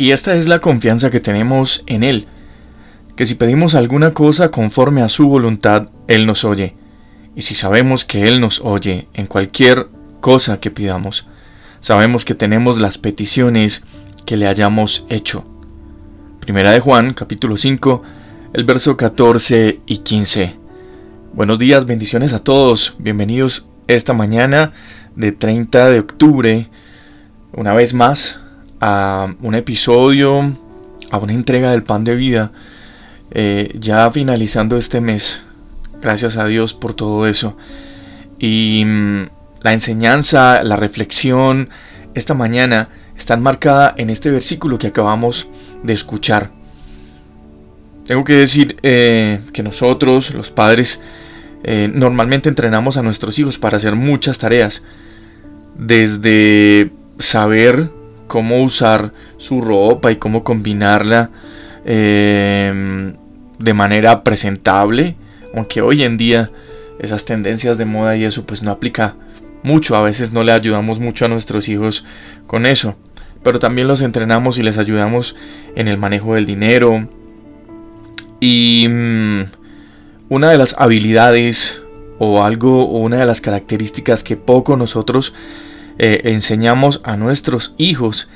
Y esta es la confianza que tenemos en Él, que si pedimos alguna cosa conforme a su voluntad, Él nos oye. Y si sabemos que Él nos oye en cualquier cosa que pidamos, sabemos que tenemos las peticiones que le hayamos hecho. Primera de Juan, capítulo 5, el verso 14 y 15. Buenos días, bendiciones a todos. Bienvenidos esta mañana de 30 de octubre, una vez más, a un episodio, a una entrega del pan de vida, eh, ya finalizando este mes. Gracias a Dios por todo eso. Y mm, la enseñanza, la reflexión, esta mañana están marcada en este versículo que acabamos de escuchar. Tengo que decir eh, que nosotros, los padres, eh, normalmente entrenamos a nuestros hijos para hacer muchas tareas. Desde saber cómo usar su ropa y cómo combinarla eh, de manera presentable. Aunque hoy en día esas tendencias de moda y eso pues no aplica mucho. A veces no le ayudamos mucho a nuestros hijos con eso. Pero también los entrenamos y les ayudamos en el manejo del dinero. Y mm, una de las habilidades o algo o una de las características que poco nosotros eh, enseñamos a nuestros hijos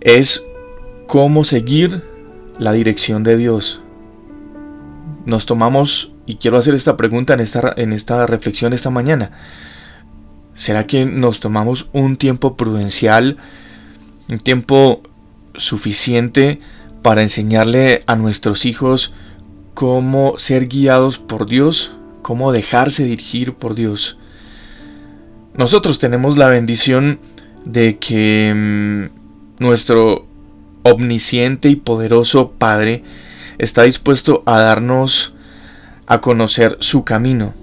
es cómo seguir la dirección de Dios. Nos tomamos, y quiero hacer esta pregunta en esta, en esta reflexión esta mañana, ¿será que nos tomamos un tiempo prudencial, un tiempo suficiente para enseñarle a nuestros hijos cómo ser guiados por Dios, cómo dejarse dirigir por Dios. Nosotros tenemos la bendición de que mm, nuestro omnisciente y poderoso Padre está dispuesto a darnos a conocer su camino.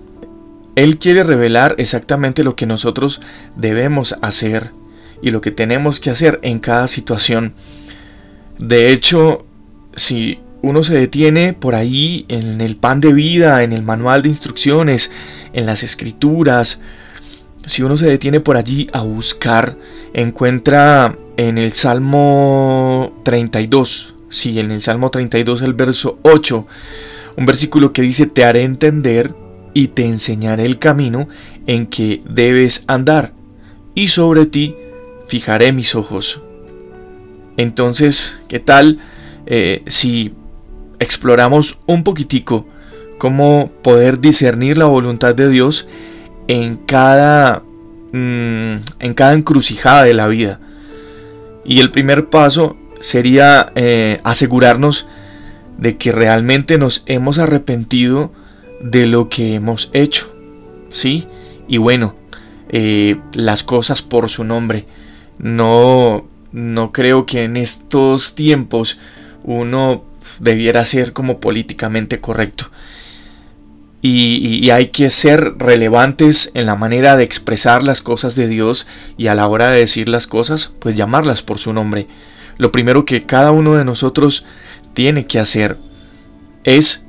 Él quiere revelar exactamente lo que nosotros debemos hacer y lo que tenemos que hacer en cada situación. De hecho, si uno se detiene por ahí en el pan de vida, en el manual de instrucciones, en las escrituras. Si uno se detiene por allí a buscar, encuentra en el Salmo 32, sí, en el Salmo 32 el verso 8, un versículo que dice, te haré entender y te enseñaré el camino en que debes andar, y sobre ti fijaré mis ojos. Entonces, ¿qué tal eh, si exploramos un poquitico cómo poder discernir la voluntad de Dios en cada, mm, en cada encrucijada de la vida. Y el primer paso sería eh, asegurarnos de que realmente nos hemos arrepentido de lo que hemos hecho. ¿Sí? Y bueno, eh, las cosas por su nombre. No, no creo que en estos tiempos uno debiera ser como políticamente correcto. Y, hay que ser relevantes en la manera de expresar las cosas de Dios y a la hora de decir las cosas, pues llamarlas por su nombre. Lo primero que cada uno de nosotros tiene que hacer es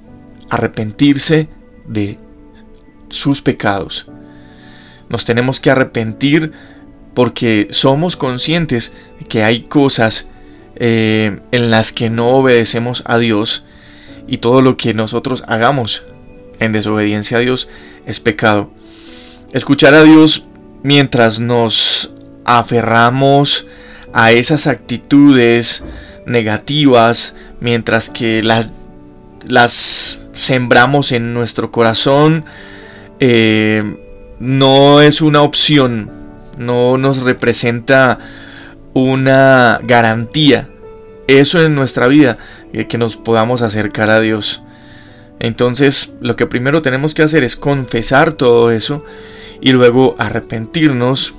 arrepentirse de sus pecados. Nos tenemos que arrepentir porque somos conscientes de que hay cosas eh, en las que no obedecemos a Dios y todo lo que nosotros hagamos en desobediencia a Dios es pecado. Escuchar a Dios mientras nos aferramos a esas actitudes negativas, mientras que las, las sembramos en nuestro corazón, eh, no es una opción, no nos representa una garantía, eso en nuestra vida, eh, que nos podamos acercar a Dios. Entonces, lo que primero tenemos que hacer es confesar todo eso y luego arrepentirnos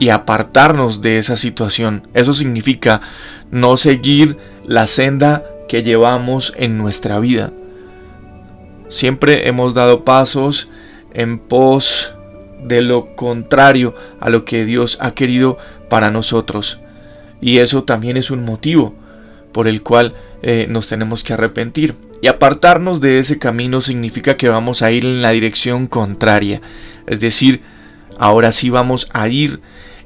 y apartarnos de esa situación. Eso significa no seguir la senda que llevamos en nuestra vida. Siempre hemos dado pasos en pos de lo contrario a lo que Dios ha querido para nosotros. Y eso también es un motivo por el cual eh, nos tenemos que arrepentir. Y apartarnos de ese camino significa que vamos a ir en la dirección contraria. Es decir, ahora sí vamos a ir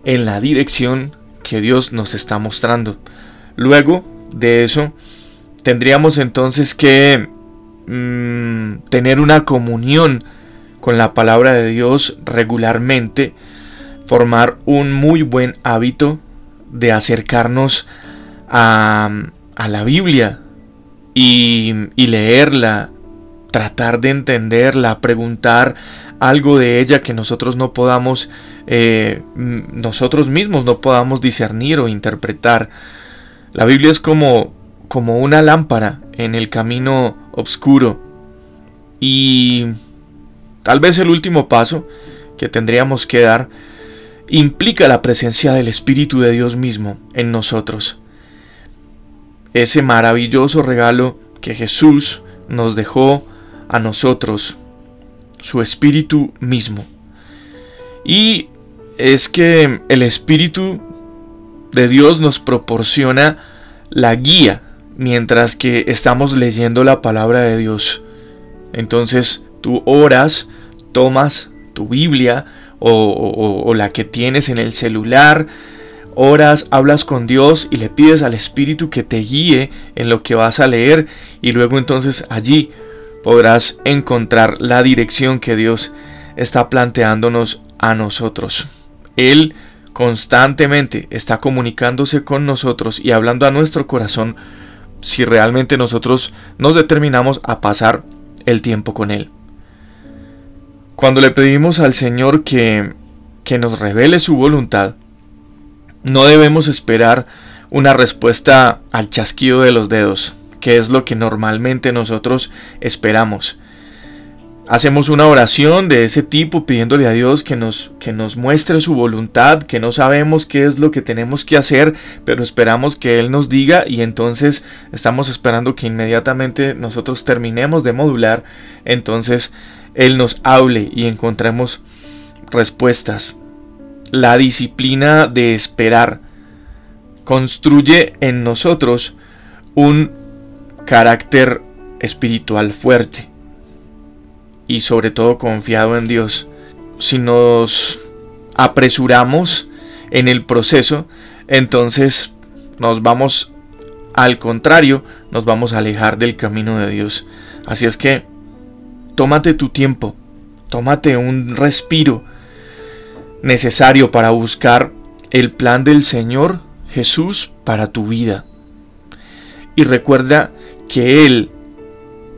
en la dirección que Dios nos está mostrando. Luego de eso, tendríamos entonces que mm, tener una comunión con la palabra de Dios regularmente, formar un muy buen hábito de acercarnos a, la Biblia y, leerla, tratar de entenderla, preguntar algo de ella que nosotros no podamos, eh, nosotros mismos no podamos discernir o interpretar. La Biblia es como, como una lámpara en el camino oscuro y tal vez el último paso que tendríamos que dar implica la presencia del Espíritu de Dios mismo en nosotros. Ese maravilloso regalo que Jesús nos dejó a nosotros, su Espíritu mismo. Y es que el Espíritu de Dios nos proporciona la guía mientras que estamos leyendo la palabra de Dios. Entonces tú oras, tomas tu Biblia, o, la que tienes en el celular, oras, hablas con Dios y le pides al Espíritu que te guíe en lo que vas a leer y luego entonces allí podrás encontrar la dirección que Dios está planteándonos a nosotros. Él constantemente está comunicándose con nosotros y hablando a nuestro corazón si realmente nosotros nos determinamos a pasar el tiempo con Él. Cuando le pedimos al Señor que, que nos revele su voluntad, no debemos esperar una respuesta al chasquido de los dedos, que es lo que normalmente nosotros esperamos. Hacemos una oración de ese tipo pidiéndole a Dios que nos, que nos muestre su voluntad, que no sabemos qué es lo que tenemos que hacer, pero esperamos que Él nos diga y entonces estamos esperando que inmediatamente nosotros terminemos de modular, entonces él nos hable y encontremos respuestas. La disciplina de esperar construye en nosotros un carácter espiritual fuerte y sobre todo confiado en Dios. Si nos apresuramos en el proceso, entonces nos vamos al contrario, nos vamos a alejar del camino de Dios. Así es que tómate tu tiempo, tómate un respiro necesario para buscar el plan del Señor Jesús para tu vida. Y recuerda que Él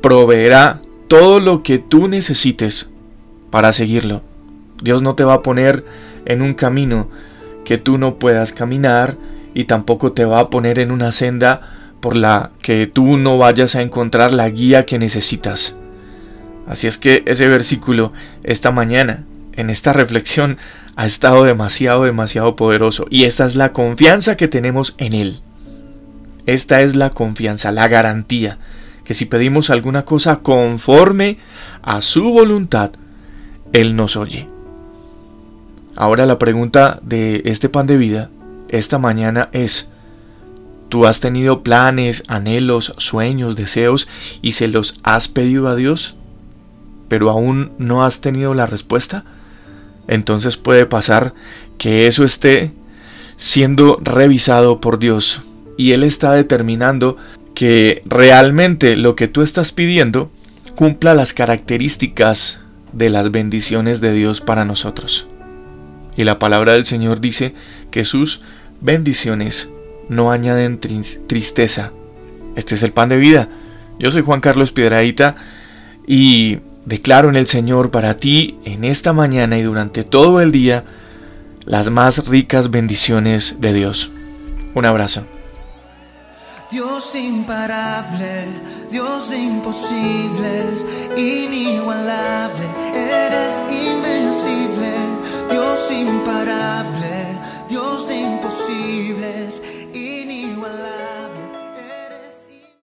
proveerá todo lo que tú necesites para seguirlo. Dios no te va a poner en un camino que tú no puedas caminar y tampoco te va a poner en una senda por la que tú no vayas a encontrar la guía que necesitas. Así es que ese versículo esta mañana, en esta reflexión, ha estado demasiado, demasiado poderoso. Y esta es la confianza que tenemos en Él. Esta es la confianza, la garantía, que si pedimos alguna cosa conforme a su voluntad, Él nos oye. Ahora la pregunta de este pan de vida esta mañana es, ¿tú has tenido planes, anhelos, sueños, deseos y se los has pedido a Dios? Pero aún no has tenido la respuesta, entonces puede pasar que eso esté siendo revisado por Dios y Él está determinando que realmente lo que tú estás pidiendo cumpla las características de las bendiciones de Dios para nosotros. Y la palabra del Señor dice que sus bendiciones no añaden tristeza. Este es el pan de vida. Yo soy Juan Carlos Piedraíta y Declaro en el Señor para ti en esta mañana y durante todo el día las más ricas bendiciones de Dios. Un abrazo. Dios imparable, Dios de imposibles, inigualable, eres invencible. Dios imparable, Dios de imposibles